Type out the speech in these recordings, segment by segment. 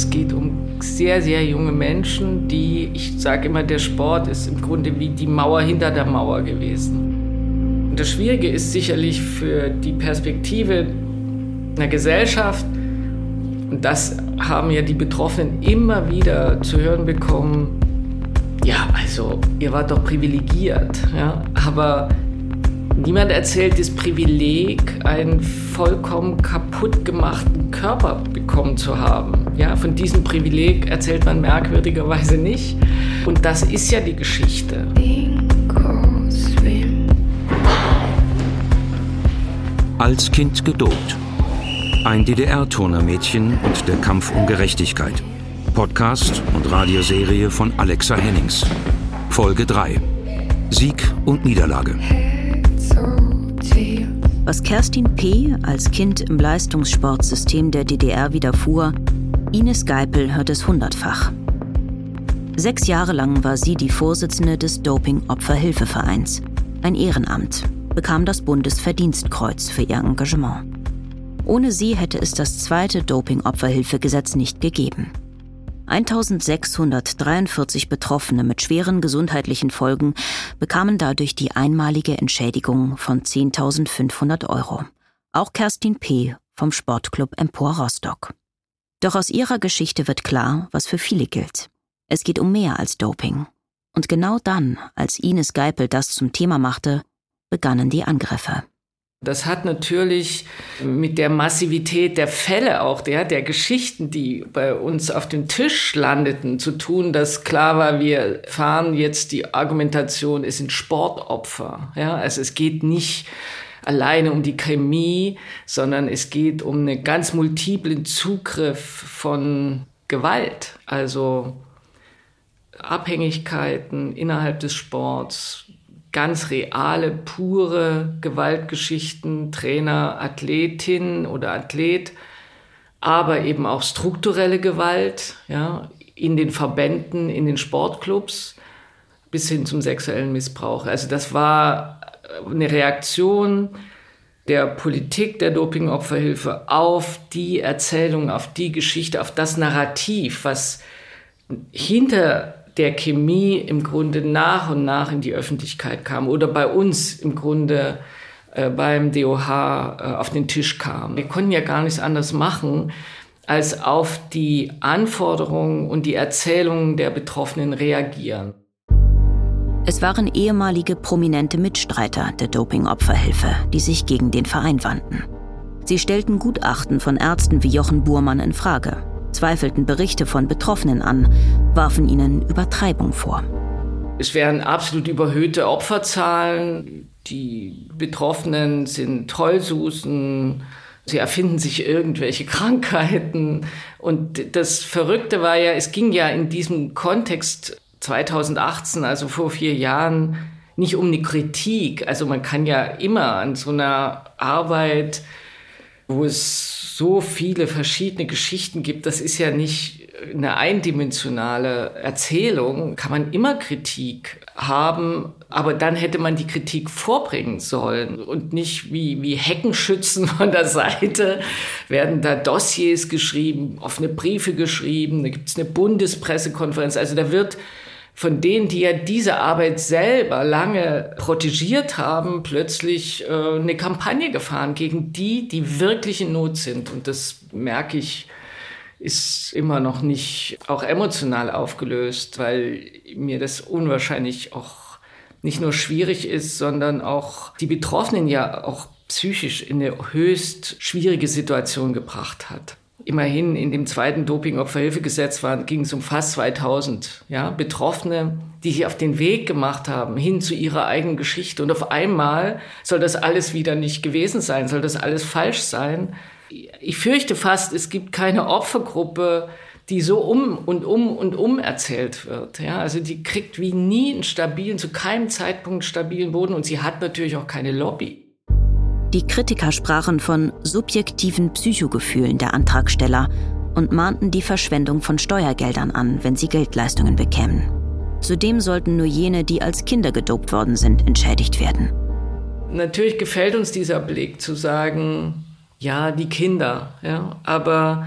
Es geht um sehr, sehr junge Menschen, die, ich sage immer, der Sport ist im Grunde wie die Mauer hinter der Mauer gewesen. Und das Schwierige ist sicherlich für die Perspektive einer Gesellschaft, und das haben ja die Betroffenen immer wieder zu hören bekommen, ja, also ihr wart doch privilegiert, ja, aber Niemand erzählt das Privileg, einen vollkommen kaputt gemachten Körper bekommen zu haben. Ja, von diesem Privileg erzählt man merkwürdigerweise nicht. Und das ist ja die Geschichte. Als Kind gedopt. Ein DDR-Turnermädchen und der Kampf um Gerechtigkeit. Podcast und Radioserie von Alexa Hennings. Folge 3. Sieg und Niederlage. Was Kerstin P. als Kind im Leistungssportsystem der DDR widerfuhr, Ines Geipel hört es hundertfach. Sechs Jahre lang war sie die Vorsitzende des Doping-Opferhilfevereins, ein Ehrenamt, bekam das Bundesverdienstkreuz für ihr Engagement. Ohne sie hätte es das zweite Doping-Opferhilfegesetz nicht gegeben. 1643 Betroffene mit schweren gesundheitlichen Folgen bekamen dadurch die einmalige Entschädigung von 10.500 Euro. Auch Kerstin P. vom Sportclub Empor Rostock. Doch aus ihrer Geschichte wird klar, was für viele gilt. Es geht um mehr als Doping. Und genau dann, als Ines Geipel das zum Thema machte, begannen die Angriffe. Das hat natürlich mit der Massivität der Fälle auch, der, der Geschichten, die bei uns auf dem Tisch landeten, zu tun, dass klar war, wir fahren jetzt die Argumentation, es sind Sportopfer. Ja, also es geht nicht alleine um die Chemie, sondern es geht um einen ganz multiplen Zugriff von Gewalt, also Abhängigkeiten innerhalb des Sports, ganz reale, pure Gewaltgeschichten, Trainer, Athletin oder Athlet, aber eben auch strukturelle Gewalt, ja, in den Verbänden, in den Sportclubs bis hin zum sexuellen Missbrauch. Also das war eine Reaktion der Politik der Dopingopferhilfe auf die Erzählung, auf die Geschichte, auf das Narrativ, was hinter der Chemie im Grunde nach und nach in die Öffentlichkeit kam oder bei uns im Grunde äh, beim DOH äh, auf den Tisch kam. Wir konnten ja gar nichts anderes machen, als auf die Anforderungen und die Erzählungen der Betroffenen reagieren. Es waren ehemalige prominente Mitstreiter der Dopingopferhilfe, die sich gegen den Verein wandten. Sie stellten Gutachten von Ärzten wie Jochen Burmann in Frage zweifelten Berichte von Betroffenen an, warfen ihnen Übertreibung vor. Es wären absolut überhöhte Opferzahlen. Die Betroffenen sind Tollsusen. Sie erfinden sich irgendwelche Krankheiten. Und das Verrückte war ja, es ging ja in diesem Kontext 2018, also vor vier Jahren, nicht um eine Kritik. Also man kann ja immer an so einer Arbeit, wo es so viele verschiedene Geschichten gibt, das ist ja nicht eine eindimensionale Erzählung, kann man immer Kritik haben, aber dann hätte man die Kritik vorbringen sollen und nicht wie, wie Heckenschützen von der Seite. Werden da Dossiers geschrieben, offene Briefe geschrieben, da gibt es eine Bundespressekonferenz, also da wird von denen, die ja diese Arbeit selber lange protegiert haben, plötzlich äh, eine Kampagne gefahren gegen die, die wirklich in Not sind. Und das merke ich, ist immer noch nicht auch emotional aufgelöst, weil mir das unwahrscheinlich auch nicht nur schwierig ist, sondern auch die Betroffenen ja auch psychisch in eine höchst schwierige Situation gebracht hat. Immerhin in dem zweiten Doping-Opferhilfegesetz ging es um fast 2000 ja, Betroffene, die sich auf den Weg gemacht haben hin zu ihrer eigenen Geschichte. Und auf einmal soll das alles wieder nicht gewesen sein, soll das alles falsch sein. Ich fürchte fast, es gibt keine Opfergruppe, die so um und um und um erzählt wird. Ja, also die kriegt wie nie einen stabilen, zu keinem Zeitpunkt stabilen Boden und sie hat natürlich auch keine Lobby. Die Kritiker sprachen von subjektiven Psychogefühlen der Antragsteller und mahnten die Verschwendung von Steuergeldern an, wenn sie Geldleistungen bekämen. Zudem sollten nur jene, die als Kinder gedopt worden sind, entschädigt werden. Natürlich gefällt uns dieser Blick zu sagen, ja, die Kinder, ja, aber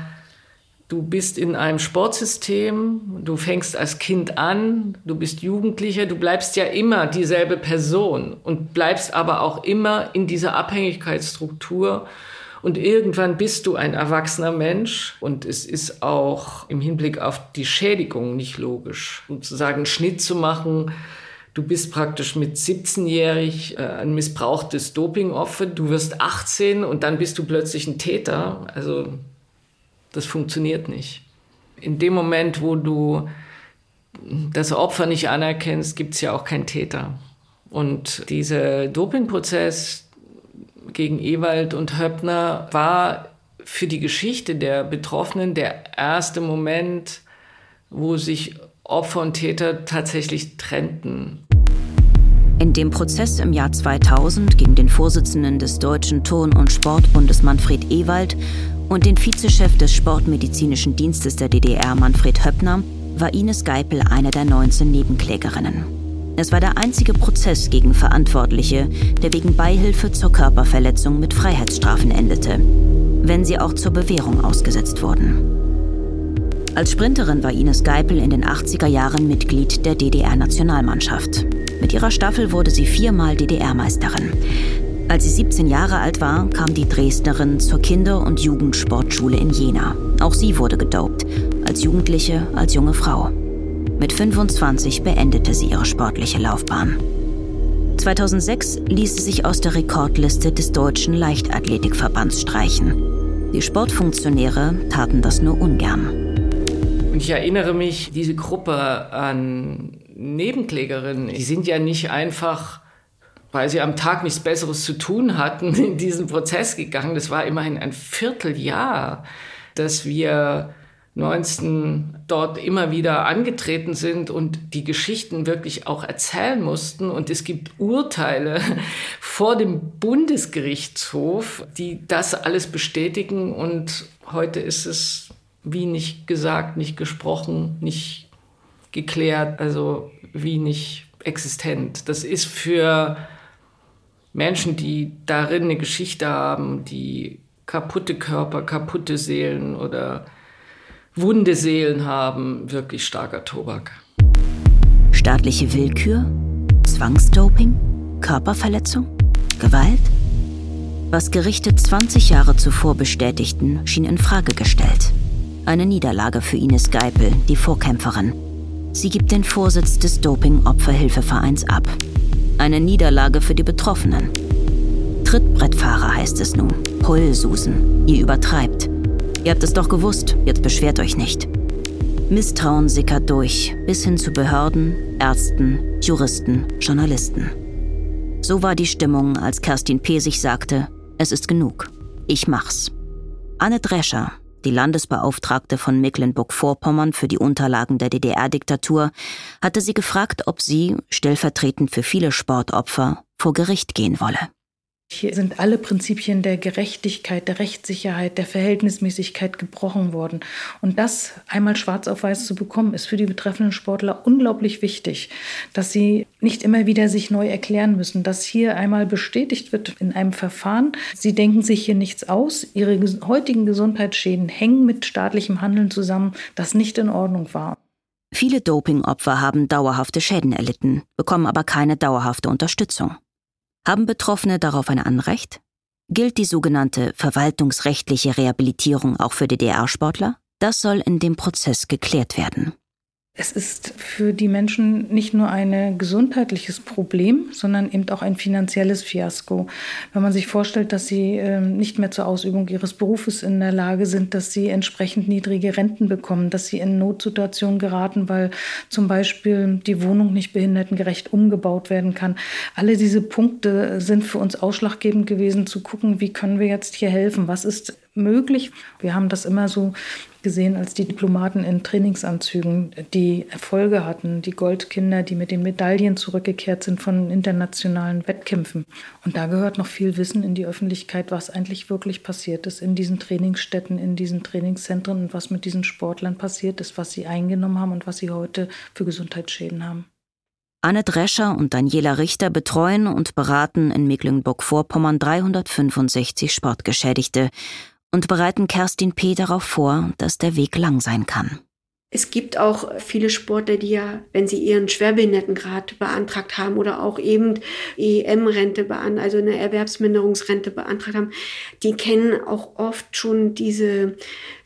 Du bist in einem Sportsystem, du fängst als Kind an, du bist Jugendlicher, du bleibst ja immer dieselbe Person und bleibst aber auch immer in dieser Abhängigkeitsstruktur. Und irgendwann bist du ein erwachsener Mensch und es ist auch im Hinblick auf die Schädigung nicht logisch. Sozusagen einen Schnitt zu machen, du bist praktisch mit 17-jährig äh, ein missbrauchtes Dopingopfer, du wirst 18 und dann bist du plötzlich ein Täter. Also das funktioniert nicht. In dem Moment, wo du das Opfer nicht anerkennst, gibt es ja auch keinen Täter. Und dieser Dopingprozess gegen Ewald und Höppner war für die Geschichte der Betroffenen der erste Moment, wo sich Opfer und Täter tatsächlich trennten. In dem Prozess im Jahr 2000 gegen den Vorsitzenden des Deutschen Turn- und Sportbundes Manfred Ewald und den Vizechef des Sportmedizinischen Dienstes der DDR Manfred Höppner war Ines Geipel eine der 19 Nebenklägerinnen. Es war der einzige Prozess gegen Verantwortliche, der wegen Beihilfe zur Körperverletzung mit Freiheitsstrafen endete, wenn sie auch zur Bewährung ausgesetzt wurden. Als Sprinterin war Ines Geipel in den 80er Jahren Mitglied der DDR-Nationalmannschaft. Mit ihrer Staffel wurde sie viermal DDR-Meisterin. Als sie 17 Jahre alt war, kam die Dresdnerin zur Kinder- und Jugendsportschule in Jena. Auch sie wurde gedopt, als Jugendliche, als junge Frau. Mit 25 beendete sie ihre sportliche Laufbahn. 2006 ließ sie sich aus der Rekordliste des Deutschen Leichtathletikverbands streichen. Die Sportfunktionäre taten das nur ungern. Und ich erinnere mich, diese Gruppe an Nebenklägerinnen, die sind ja nicht einfach weil sie am Tag nichts Besseres zu tun hatten, in diesen Prozess gegangen. Das war immerhin ein Vierteljahr, dass wir 19 dort immer wieder angetreten sind und die Geschichten wirklich auch erzählen mussten. Und es gibt Urteile vor dem Bundesgerichtshof, die das alles bestätigen. Und heute ist es wie nicht gesagt, nicht gesprochen, nicht geklärt, also wie nicht existent. Das ist für Menschen, die darin eine Geschichte haben, die kaputte Körper, kaputte Seelen oder wunde Seelen haben, wirklich starker Tobak. Staatliche Willkür, Zwangsdoping, Körperverletzung, Gewalt? Was Gerichte 20 Jahre zuvor bestätigten, schien in Frage gestellt. Eine Niederlage für Ines Geipel, die Vorkämpferin. Sie gibt den Vorsitz des Doping-Opferhilfevereins ab. Eine Niederlage für die Betroffenen. Trittbrettfahrer heißt es nun. Heulsusen. Ihr übertreibt. Ihr habt es doch gewusst, jetzt beschwert euch nicht. Misstrauen sickert durch, bis hin zu Behörden, Ärzten, Juristen, Journalisten. So war die Stimmung, als Kerstin P. sich sagte, es ist genug. Ich mach's. Anne Drescher, die Landesbeauftragte von Mecklenburg-Vorpommern für die Unterlagen der DDR-Diktatur, hatte sie gefragt, ob sie, stellvertretend für viele Sportopfer, vor Gericht gehen wolle. Hier sind alle Prinzipien der Gerechtigkeit, der Rechtssicherheit, der Verhältnismäßigkeit gebrochen worden. Und das einmal schwarz auf weiß zu bekommen, ist für die betreffenden Sportler unglaublich wichtig, dass sie nicht immer wieder sich neu erklären müssen, dass hier einmal bestätigt wird in einem Verfahren, sie denken sich hier nichts aus, ihre heutigen Gesundheitsschäden hängen mit staatlichem Handeln zusammen, das nicht in Ordnung war. Viele Dopingopfer haben dauerhafte Schäden erlitten, bekommen aber keine dauerhafte Unterstützung. Haben Betroffene darauf ein Anrecht? Gilt die sogenannte verwaltungsrechtliche Rehabilitierung auch für DDR-Sportler? Das soll in dem Prozess geklärt werden. Es ist für die Menschen nicht nur ein gesundheitliches Problem, sondern eben auch ein finanzielles Fiasko. Wenn man sich vorstellt, dass sie ähm, nicht mehr zur Ausübung ihres Berufes in der Lage sind, dass sie entsprechend niedrige Renten bekommen, dass sie in Notsituationen geraten, weil zum Beispiel die Wohnung nicht behindertengerecht umgebaut werden kann. Alle diese Punkte sind für uns ausschlaggebend gewesen, zu gucken, wie können wir jetzt hier helfen? Was ist möglich? Wir haben das immer so gesehen als die Diplomaten in Trainingsanzügen, die Erfolge hatten, die Goldkinder, die mit den Medaillen zurückgekehrt sind von internationalen Wettkämpfen. Und da gehört noch viel Wissen in die Öffentlichkeit, was eigentlich wirklich passiert ist in diesen Trainingsstätten, in diesen Trainingszentren und was mit diesen Sportlern passiert ist, was sie eingenommen haben und was sie heute für Gesundheitsschäden haben. Anne Drescher und Daniela Richter betreuen und beraten in Mecklenburg-Vorpommern 365 Sportgeschädigte und bereiten Kerstin P. darauf vor, dass der Weg lang sein kann. Es gibt auch viele Sportler, die ja, wenn sie ihren Schwerbehindertengrad beantragt haben oder auch eben EM-Rente, also eine Erwerbsminderungsrente beantragt haben, die kennen auch oft schon diese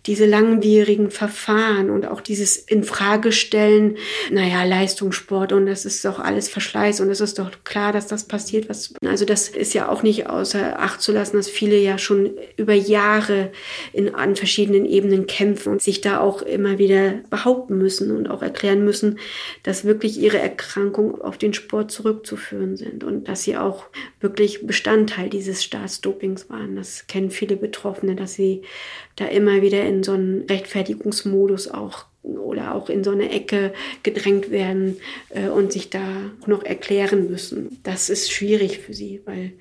diese langwierigen Verfahren und auch dieses Infragestellen, naja, Leistungssport und das ist doch alles Verschleiß und es ist doch klar, dass das passiert. Was, also das ist ja auch nicht außer Acht zu lassen, dass viele ja schon über Jahre in, an verschiedenen Ebenen kämpfen und sich da auch immer wieder behaupten müssen und auch erklären müssen, dass wirklich ihre Erkrankung auf den Sport zurückzuführen sind und dass sie auch wirklich Bestandteil dieses Staatsdopings waren. Das kennen viele Betroffene, dass sie da immer wieder in so einen Rechtfertigungsmodus auch oder auch in so eine Ecke gedrängt werden äh, und sich da noch erklären müssen. Das ist schwierig für sie, weil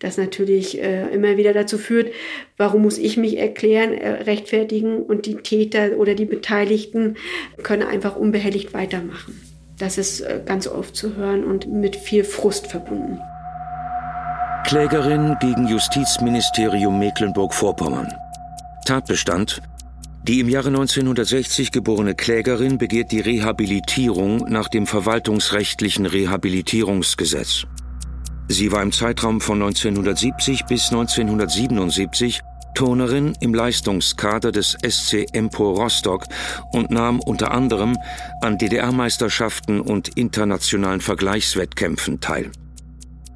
das natürlich äh, immer wieder dazu führt, warum muss ich mich erklären, äh, rechtfertigen und die Täter oder die Beteiligten können einfach unbehelligt weitermachen. Das ist äh, ganz oft zu hören und mit viel Frust verbunden. Klägerin gegen Justizministerium Mecklenburg-Vorpommern. Tatbestand die im Jahre 1960 geborene Klägerin begehrt die Rehabilitierung nach dem verwaltungsrechtlichen Rehabilitierungsgesetz. Sie war im Zeitraum von 1970 bis 1977 Turnerin im Leistungskader des SC Empor Rostock und nahm unter anderem an DDR-Meisterschaften und internationalen Vergleichswettkämpfen teil.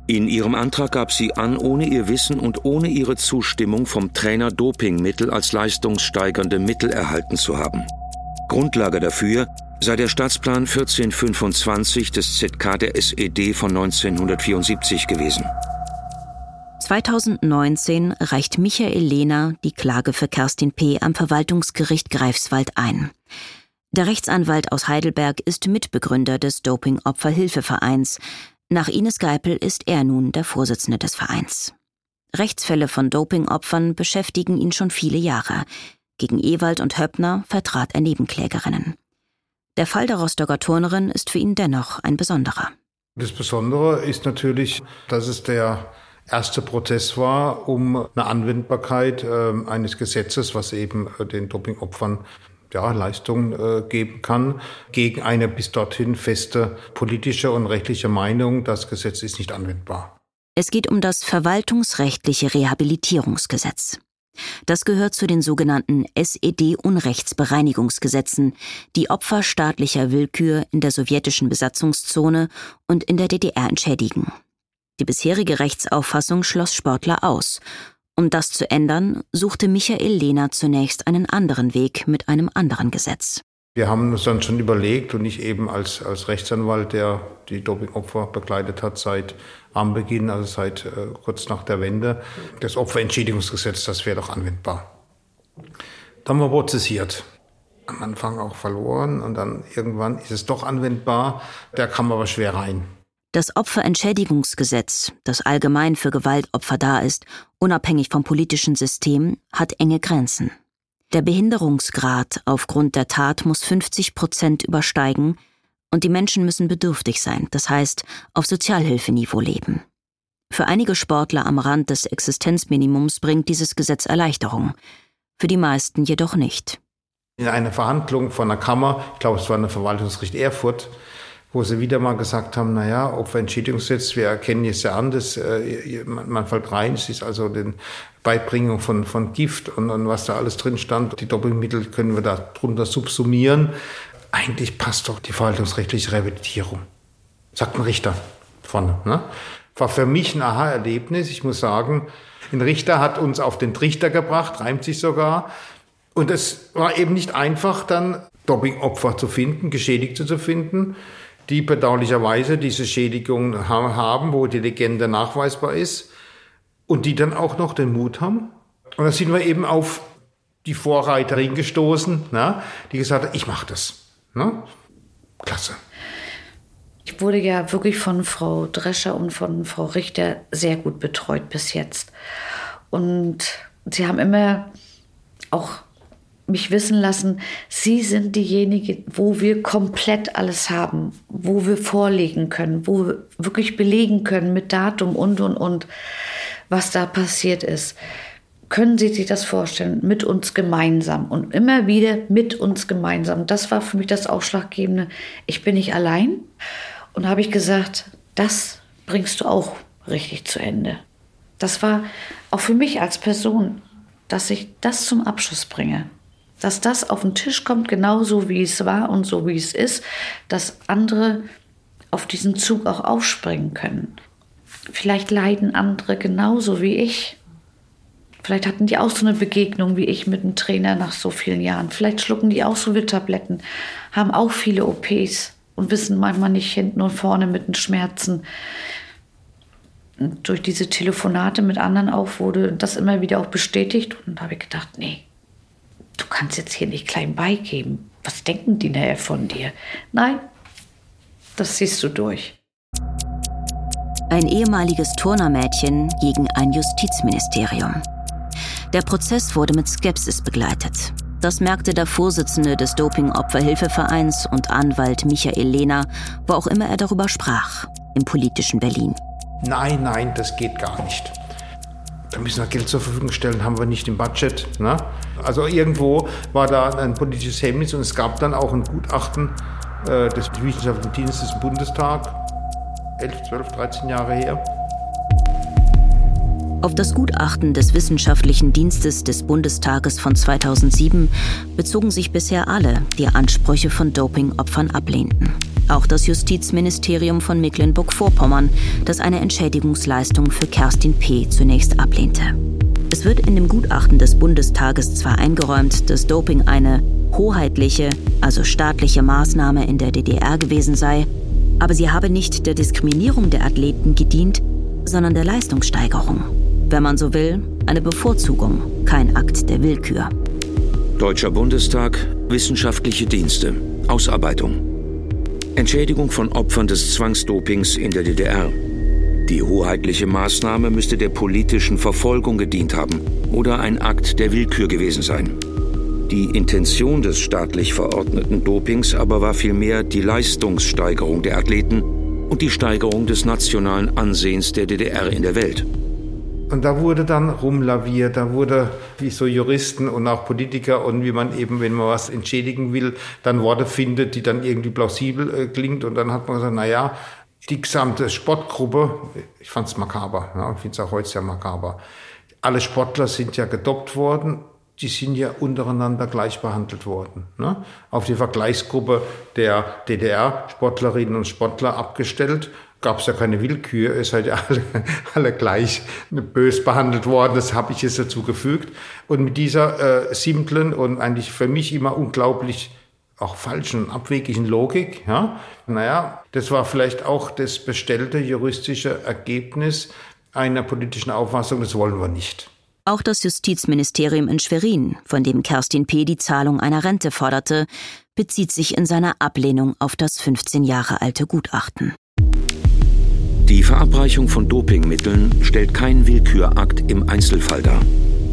In ihrem Antrag gab sie an, ohne ihr Wissen und ohne ihre Zustimmung vom Trainer Dopingmittel als leistungssteigernde Mittel erhalten zu haben. Grundlage dafür sei der Staatsplan 1425 des ZK der SED von 1974 gewesen. 2019 reicht Michael Lehner die Klage für Kerstin P. am Verwaltungsgericht Greifswald ein. Der Rechtsanwalt aus Heidelberg ist Mitbegründer des Doping-Opferhilfevereins, nach Ines Geipel ist er nun der Vorsitzende des Vereins. Rechtsfälle von Dopingopfern beschäftigen ihn schon viele Jahre. Gegen Ewald und Höppner vertrat er Nebenklägerinnen. Der Fall der Rostocker Turnerin ist für ihn dennoch ein besonderer. Das Besondere ist natürlich, dass es der erste Prozess war, um eine Anwendbarkeit äh, eines Gesetzes, was eben äh, den Dopingopfern ja, Leistung äh, geben kann, gegen eine bis dorthin feste politische und rechtliche Meinung, das Gesetz ist nicht anwendbar. Es geht um das verwaltungsrechtliche Rehabilitierungsgesetz. Das gehört zu den sogenannten SED-Unrechtsbereinigungsgesetzen, die Opfer staatlicher Willkür in der sowjetischen Besatzungszone und in der DDR entschädigen. Die bisherige Rechtsauffassung schloss Sportler aus um das zu ändern, suchte Michael Lehner zunächst einen anderen Weg mit einem anderen Gesetz. Wir haben uns dann schon überlegt und ich eben als, als Rechtsanwalt, der die Dopingopfer begleitet hat seit am Beginn, also seit äh, kurz nach der Wende, das Opferentschädigungsgesetz, das wäre doch anwendbar. Dann haben wir prozessiert. Am Anfang auch verloren und dann irgendwann ist es doch anwendbar. Der kam aber schwer rein. Das Opferentschädigungsgesetz, das allgemein für Gewaltopfer da ist, unabhängig vom politischen System, hat enge Grenzen. Der Behinderungsgrad aufgrund der Tat muss 50 Prozent übersteigen und die Menschen müssen bedürftig sein, das heißt auf Sozialhilfeniveau leben. Für einige Sportler am Rand des Existenzminimums bringt dieses Gesetz Erleichterung, für die meisten jedoch nicht. In einer Verhandlung von der Kammer, ich glaube es war eine Verwaltungsgericht Erfurt, wo sie wieder mal gesagt haben, naja, Opferentschädigungsgesetz, wir erkennen jetzt ja an, dass äh, man fällt rein, es ist also den Beibringung von, von Gift und, und was da alles drin stand. Die Doppelmittel können wir da drunter subsumieren. Eigentlich passt doch die verwaltungsrechtliche Rehabilitierung, sagt ein Richter vorne. Ne? War für mich ein Aha-Erlebnis. Ich muss sagen, ein Richter hat uns auf den Trichter gebracht, reimt sich sogar. Und es war eben nicht einfach, dann Doppingopfer zu finden, Geschädigte zu finden die bedauerlicherweise diese Schädigung haben, wo die Legende nachweisbar ist und die dann auch noch den Mut haben. Und da sind wir eben auf die Vorreiterin gestoßen, na, die gesagt hat, ich mache das. Na? Klasse. Ich wurde ja wirklich von Frau Drescher und von Frau Richter sehr gut betreut bis jetzt. Und sie haben immer auch mich wissen lassen, Sie sind diejenige, wo wir komplett alles haben, wo wir vorlegen können, wo wir wirklich belegen können mit Datum und, und, und, was da passiert ist. können Sie sich das vorstellen, mit uns gemeinsam und immer wieder mit uns gemeinsam. Das war für mich das Ausschlaggebende. Ich bin nicht allein. Und habe ich gesagt, das bringst du auch richtig zu Ende. Das war auch für mich als Person, dass ich das zum Abschluss bringe. Dass das auf den Tisch kommt, genauso wie es war und so wie es ist, dass andere auf diesen Zug auch aufspringen können. Vielleicht leiden andere genauso wie ich. Vielleicht hatten die auch so eine Begegnung wie ich mit einem Trainer nach so vielen Jahren. Vielleicht schlucken die auch so Tabletten, haben auch viele OPs und wissen manchmal nicht hinten und vorne mit den Schmerzen. Und durch diese Telefonate mit anderen auch wurde das immer wieder auch bestätigt. Und da habe ich gedacht, nee, du kannst jetzt hier nicht klein beigeben. Was denken die nachher von dir? Nein, das siehst du durch. Ein ehemaliges Turnermädchen gegen ein Justizministerium. Der Prozess wurde mit Skepsis begleitet. Das merkte der Vorsitzende des Doping-Opferhilfevereins und Anwalt Michael Lehner, wo auch immer er darüber sprach, im politischen Berlin. Nein, nein, das geht gar nicht. Da müssen wir Geld zur Verfügung stellen, haben wir nicht im Budget. Ne? Also irgendwo war da ein politisches Hemmnis und es gab dann auch ein Gutachten äh, des Wissenschaftlichen Dienstes im Bundestag, 11, 12, 13 Jahre her. Auf das Gutachten des Wissenschaftlichen Dienstes des Bundestages von 2007 bezogen sich bisher alle, die Ansprüche von Dopingopfern ablehnten. Auch das Justizministerium von Mecklenburg-Vorpommern, das eine Entschädigungsleistung für Kerstin P. zunächst ablehnte. Es wird in dem Gutachten des Bundestages zwar eingeräumt, dass Doping eine hoheitliche, also staatliche Maßnahme in der DDR gewesen sei, aber sie habe nicht der Diskriminierung der Athleten gedient, sondern der Leistungssteigerung wenn man so will, eine Bevorzugung, kein Akt der Willkür. Deutscher Bundestag, Wissenschaftliche Dienste, Ausarbeitung. Entschädigung von Opfern des Zwangsdopings in der DDR. Die hoheitliche Maßnahme müsste der politischen Verfolgung gedient haben oder ein Akt der Willkür gewesen sein. Die Intention des staatlich verordneten Dopings aber war vielmehr die Leistungssteigerung der Athleten und die Steigerung des nationalen Ansehens der DDR in der Welt. Und da wurde dann rumlaviert, da wurde, wie so Juristen und auch Politiker und wie man eben, wenn man was entschädigen will, dann Worte findet, die dann irgendwie plausibel äh, klingt. Und dann hat man gesagt, na ja, die gesamte Sportgruppe, ich fand es makaber, ja, ich finde es auch heute sehr makaber. Alle Sportler sind ja gedoppt worden, die sind ja untereinander gleich behandelt worden. Ne? Auf die Vergleichsgruppe der DDR-Sportlerinnen und Sportler abgestellt gab es ja keine Willkür, ihr seid ja alle, alle gleich bös behandelt worden, das habe ich jetzt dazu gefügt. Und mit dieser äh, simplen und eigentlich für mich immer unglaublich auch falschen, abwegigen Logik, ja, naja, das war vielleicht auch das bestellte juristische Ergebnis einer politischen Auffassung, das wollen wir nicht. Auch das Justizministerium in Schwerin, von dem Kerstin P. die Zahlung einer Rente forderte, bezieht sich in seiner Ablehnung auf das 15 Jahre alte Gutachten. Die Verabreichung von Dopingmitteln stellt kein Willkürakt im Einzelfall dar.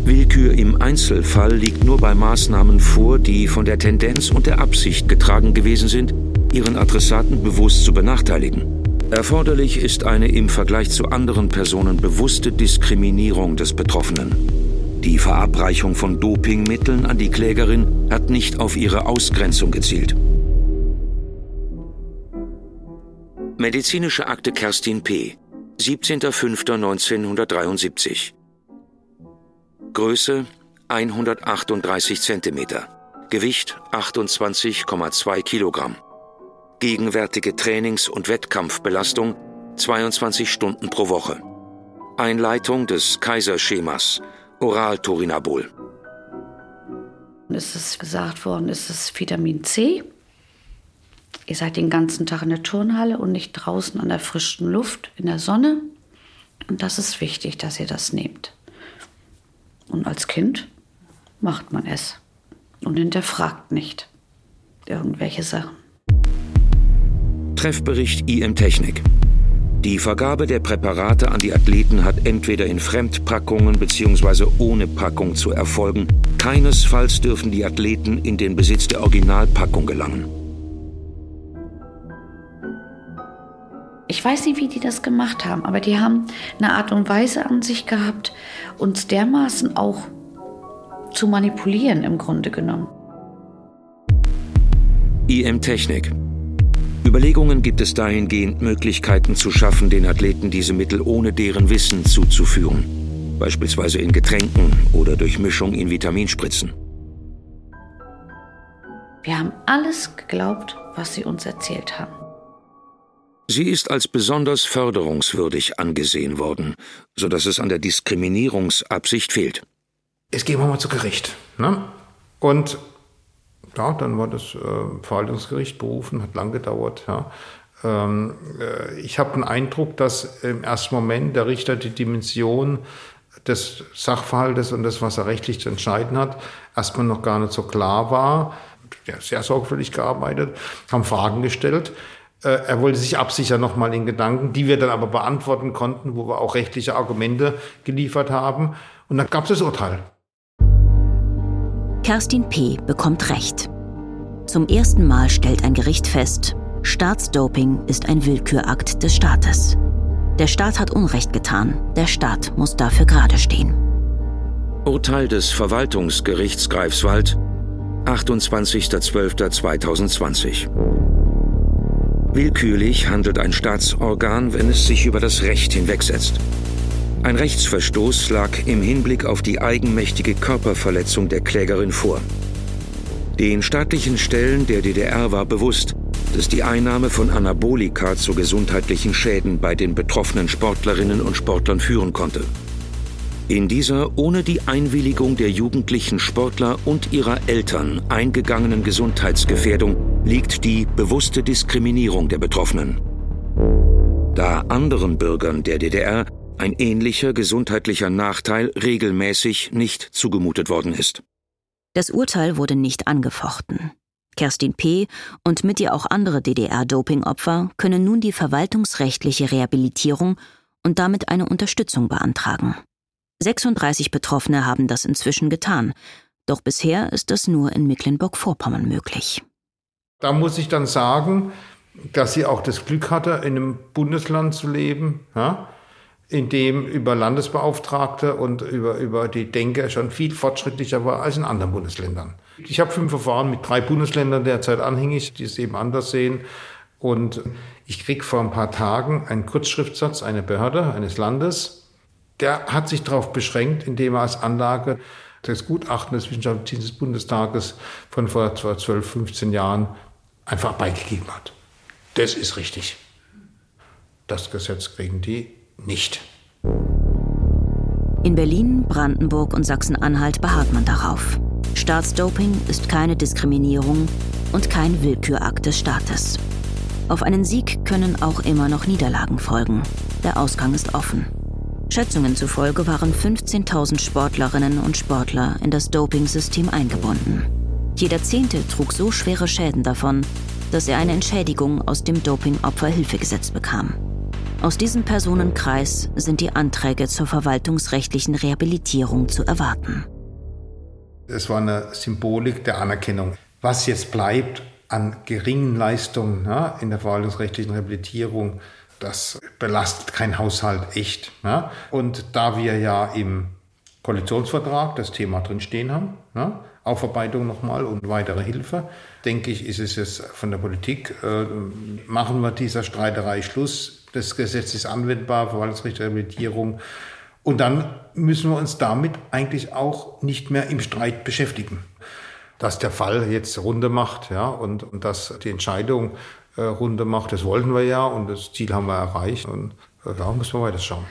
Willkür im Einzelfall liegt nur bei Maßnahmen vor, die von der Tendenz und der Absicht getragen gewesen sind, ihren Adressaten bewusst zu benachteiligen. Erforderlich ist eine im Vergleich zu anderen Personen bewusste Diskriminierung des Betroffenen. Die Verabreichung von Dopingmitteln an die Klägerin hat nicht auf ihre Ausgrenzung gezielt. Medizinische Akte Kerstin P. 17.05.1973. Größe 138 cm. Gewicht 28,2 Kilogramm. Gegenwärtige Trainings- und Wettkampfbelastung 22 Stunden pro Woche. Einleitung des Kaiserschemas Oral-Turinabol. Es ist gesagt worden, es ist Vitamin C, Ihr seid den ganzen Tag in der Turnhalle und nicht draußen an der frischen Luft, in der Sonne. Und das ist wichtig, dass ihr das nehmt. Und als Kind macht man es und hinterfragt nicht irgendwelche Sachen. Treffbericht IM Technik. Die Vergabe der Präparate an die Athleten hat entweder in Fremdpackungen bzw. ohne Packung zu erfolgen. Keinesfalls dürfen die Athleten in den Besitz der Originalpackung gelangen. Ich weiß nicht, wie die das gemacht haben, aber die haben eine Art und Weise an sich gehabt, uns dermaßen auch zu manipulieren im Grunde genommen. IM Technik. Überlegungen gibt es dahingehend, Möglichkeiten zu schaffen, den Athleten diese Mittel ohne deren Wissen zuzuführen. Beispielsweise in Getränken oder durch Mischung in Vitaminspritzen. Wir haben alles geglaubt, was sie uns erzählt haben. Sie ist als besonders förderungswürdig angesehen worden, so dass es an der Diskriminierungsabsicht fehlt. Es gehen wir mal zu Gericht. Ne? Und ja, dann war das äh, Verwaltungsgericht berufen, hat lang gedauert. Ja. Ähm, äh, ich habe den Eindruck, dass im ersten Moment der Richter die Dimension des Sachverhaltes und das, was er rechtlich zu entscheiden hat, erstmal noch gar nicht so klar war. Er hat sehr sorgfältig gearbeitet, haben Fragen gestellt. Äh, er wollte sich absichern nochmal in Gedanken, die wir dann aber beantworten konnten, wo wir auch rechtliche Argumente geliefert haben. Und dann gab es das Urteil. Kerstin P. bekommt Recht. Zum ersten Mal stellt ein Gericht fest, Staatsdoping ist ein Willkürakt des Staates. Der Staat hat Unrecht getan, der Staat muss dafür gerade stehen. Urteil des Verwaltungsgerichts Greifswald, 28.12.2020. Willkürlich handelt ein Staatsorgan, wenn es sich über das Recht hinwegsetzt. Ein Rechtsverstoß lag im Hinblick auf die eigenmächtige Körperverletzung der Klägerin vor. Den staatlichen Stellen der DDR war bewusst, dass die Einnahme von Anabolika zu gesundheitlichen Schäden bei den betroffenen Sportlerinnen und Sportlern führen konnte. In dieser ohne die Einwilligung der jugendlichen Sportler und ihrer Eltern eingegangenen Gesundheitsgefährdung liegt die bewusste Diskriminierung der Betroffenen. Da anderen Bürgern der DDR ein ähnlicher gesundheitlicher Nachteil regelmäßig nicht zugemutet worden ist. Das Urteil wurde nicht angefochten. Kerstin P. und mit ihr auch andere DDR-Dopingopfer können nun die verwaltungsrechtliche Rehabilitierung und damit eine Unterstützung beantragen. 36 Betroffene haben das inzwischen getan, doch bisher ist das nur in Mecklenburg-Vorpommern möglich. Da muss ich dann sagen, dass sie auch das Glück hatte, in einem Bundesland zu leben, ja, in dem über Landesbeauftragte und über, über die Denker schon viel fortschrittlicher war als in anderen Bundesländern. Ich habe fünf Verfahren mit drei Bundesländern derzeit anhängig, die es eben anders sehen. Und ich krieg vor ein paar Tagen einen Kurzschriftsatz einer Behörde, eines Landes, der hat sich darauf beschränkt, indem er als Anlage das Gutachten des Wissenschaftlichen des Bundestages von vor 12, 15 Jahren einfach beigegeben hat. Das ist richtig. Das Gesetz kriegen die nicht. In Berlin, Brandenburg und Sachsen-Anhalt beharrt man darauf. Staatsdoping ist keine Diskriminierung und kein Willkürakt des Staates. Auf einen Sieg können auch immer noch Niederlagen folgen. Der Ausgang ist offen. Schätzungen zufolge waren 15.000 Sportlerinnen und Sportler in das Dopingsystem eingebunden. Jeder Zehnte trug so schwere Schäden davon, dass er eine Entschädigung aus dem Dopingopferhilfegesetz bekam. Aus diesem Personenkreis sind die Anträge zur verwaltungsrechtlichen Rehabilitierung zu erwarten. Es war eine Symbolik der Anerkennung. Was jetzt bleibt an geringen Leistungen na, in der verwaltungsrechtlichen Rehabilitierung, das belastet kein Haushalt echt. Ne? Und da wir ja im Koalitionsvertrag das Thema drin stehen haben, ne? Aufarbeitung nochmal und weitere Hilfe, denke ich, ist es jetzt von der Politik, äh, machen wir dieser Streiterei Schluss. Das Gesetz ist anwendbar, Verwaltungsrecht, Rehabilitierung. Und dann müssen wir uns damit eigentlich auch nicht mehr im Streit beschäftigen. Dass der Fall jetzt Runde macht, ja, und, und dass die Entscheidung äh, Runde macht. Das wollten wir ja und das Ziel haben wir erreicht. Und äh, da müssen wir weiter schauen.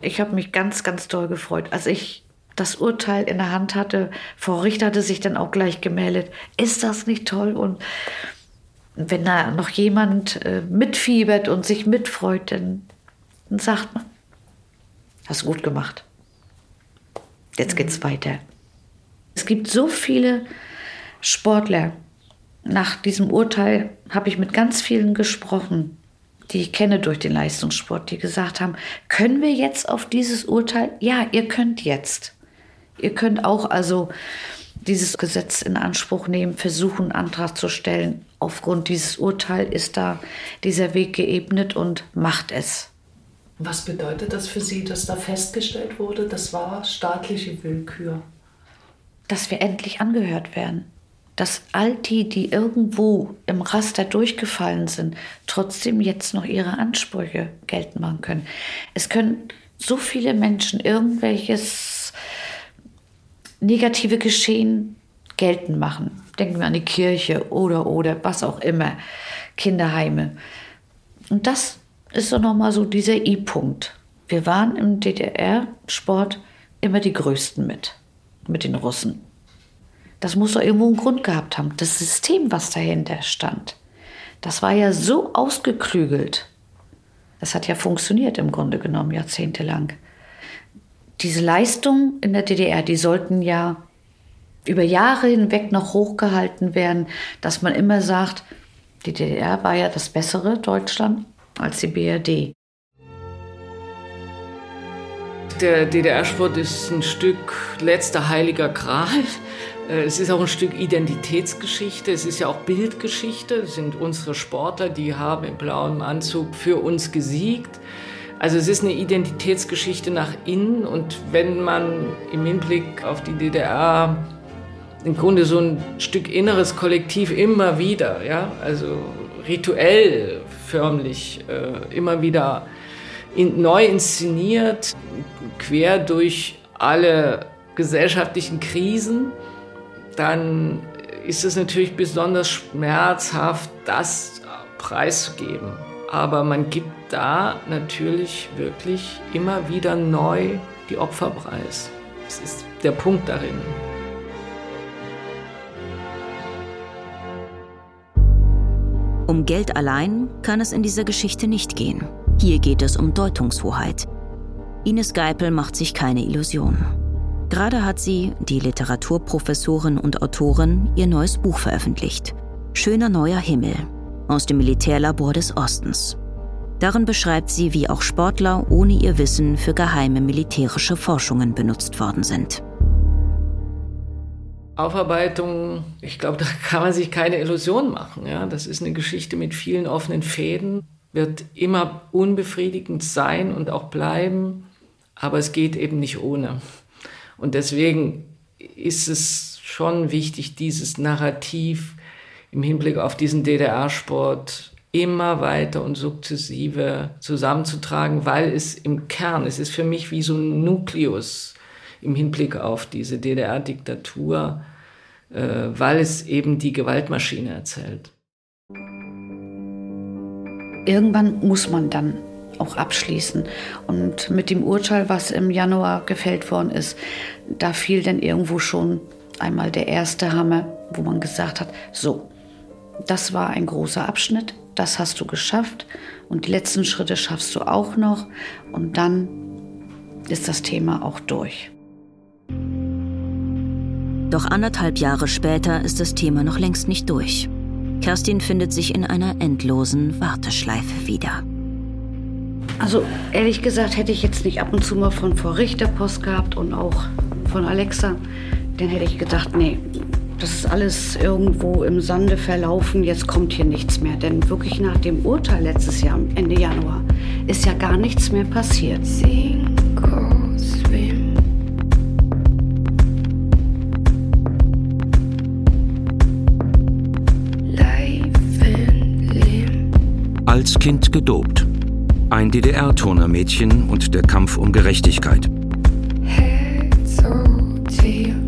Ich habe mich ganz, ganz toll gefreut. Als ich das Urteil in der Hand hatte, Frau Richter hatte sich dann auch gleich gemeldet. Ist das nicht toll? Und wenn da noch jemand äh, mitfiebert und sich mitfreut, dann, dann sagt man, hast gut gemacht. Jetzt geht's weiter. Es gibt so viele Sportler, nach diesem Urteil habe ich mit ganz vielen gesprochen, die ich kenne durch den Leistungssport, die gesagt haben, können wir jetzt auf dieses Urteil? Ja, ihr könnt jetzt. Ihr könnt auch also dieses Gesetz in Anspruch nehmen, versuchen, einen Antrag zu stellen. Aufgrund dieses Urteils ist da dieser Weg geebnet und macht es. Was bedeutet das für Sie, dass da festgestellt wurde, das war staatliche Willkür? Dass wir endlich angehört werden. Dass all die, die irgendwo im Raster durchgefallen sind, trotzdem jetzt noch ihre Ansprüche geltend machen können. Es können so viele Menschen irgendwelches negative Geschehen geltend machen. Denken wir an die Kirche oder, oder, was auch immer, Kinderheime. Und das ist so nochmal so dieser I-Punkt. Wir waren im DDR-Sport immer die Größten mit, mit den Russen. Das muss doch irgendwo einen Grund gehabt haben. Das System, was dahinter stand, das war ja so ausgeklügelt. Das hat ja funktioniert im Grunde genommen jahrzehntelang. Diese Leistungen in der DDR, die sollten ja über Jahre hinweg noch hochgehalten werden, dass man immer sagt, die DDR war ja das bessere Deutschland als die BRD. Der DDR-Sport ist ein Stück letzter heiliger Gral. Äh, es ist auch ein Stück Identitätsgeschichte, es ist ja auch Bildgeschichte. Es sind unsere Sportler, die haben im blauen Anzug für uns gesiegt. Also es ist eine Identitätsgeschichte nach innen und wenn man im Hinblick auf die DDR im Grunde so ein Stück inneres Kollektiv immer wieder, ja, also rituell förmlich äh, immer wieder in, neu inszeniert, quer durch alle gesellschaftlichen Krisen, dann ist es natürlich besonders schmerzhaft, das preiszugeben. Aber man gibt da natürlich wirklich immer wieder neu die Opfer preis. Das ist der Punkt darin. Um Geld allein kann es in dieser Geschichte nicht gehen. Hier geht es um Deutungshoheit. Ines Geipel macht sich keine Illusionen. Gerade hat sie, die Literaturprofessorin und Autorin, ihr neues Buch veröffentlicht. Schöner neuer Himmel aus dem Militärlabor des Ostens. Darin beschreibt sie, wie auch Sportler ohne ihr Wissen für geheime militärische Forschungen benutzt worden sind. Aufarbeitung, ich glaube, da kann man sich keine Illusion machen. Ja? Das ist eine Geschichte mit vielen offenen Fäden, wird immer unbefriedigend sein und auch bleiben, aber es geht eben nicht ohne. Und deswegen ist es schon wichtig, dieses Narrativ im Hinblick auf diesen DDR-Sport immer weiter und sukzessive zusammenzutragen, weil es im Kern, es ist für mich wie so ein Nukleus, im Hinblick auf diese DDR-Diktatur, äh, weil es eben die Gewaltmaschine erzählt. Irgendwann muss man dann auch abschließen. Und mit dem Urteil, was im Januar gefällt worden ist, da fiel dann irgendwo schon einmal der erste Hammer, wo man gesagt hat, so, das war ein großer Abschnitt, das hast du geschafft und die letzten Schritte schaffst du auch noch und dann ist das Thema auch durch. Doch anderthalb Jahre später ist das Thema noch längst nicht durch. Kerstin findet sich in einer endlosen Warteschleife wieder. Also ehrlich gesagt hätte ich jetzt nicht ab und zu mal von Frau Richter Post gehabt und auch von Alexa. Dann hätte ich gedacht, nee, das ist alles irgendwo im Sande verlaufen, jetzt kommt hier nichts mehr. Denn wirklich nach dem Urteil letztes Jahr, Ende Januar, ist ja gar nichts mehr passiert. Sing, swim. als Kind gedopt. Ein DDR-Turnermädchen und der Kampf um Gerechtigkeit.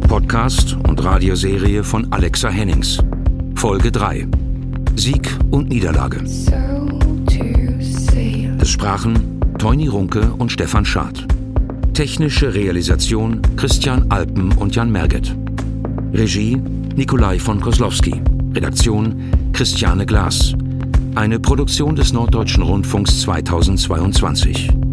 Podcast und Radioserie von Alexa Hennings. Folge 3. Sieg und Niederlage. Es sprachen Teuni Runke und Stefan Schad. Technische Realisation Christian Alpen und Jan Merget. Regie Nikolai von Koslowski. Redaktion Christiane Glas. Eine Produktion des Norddeutschen Rundfunks 2022.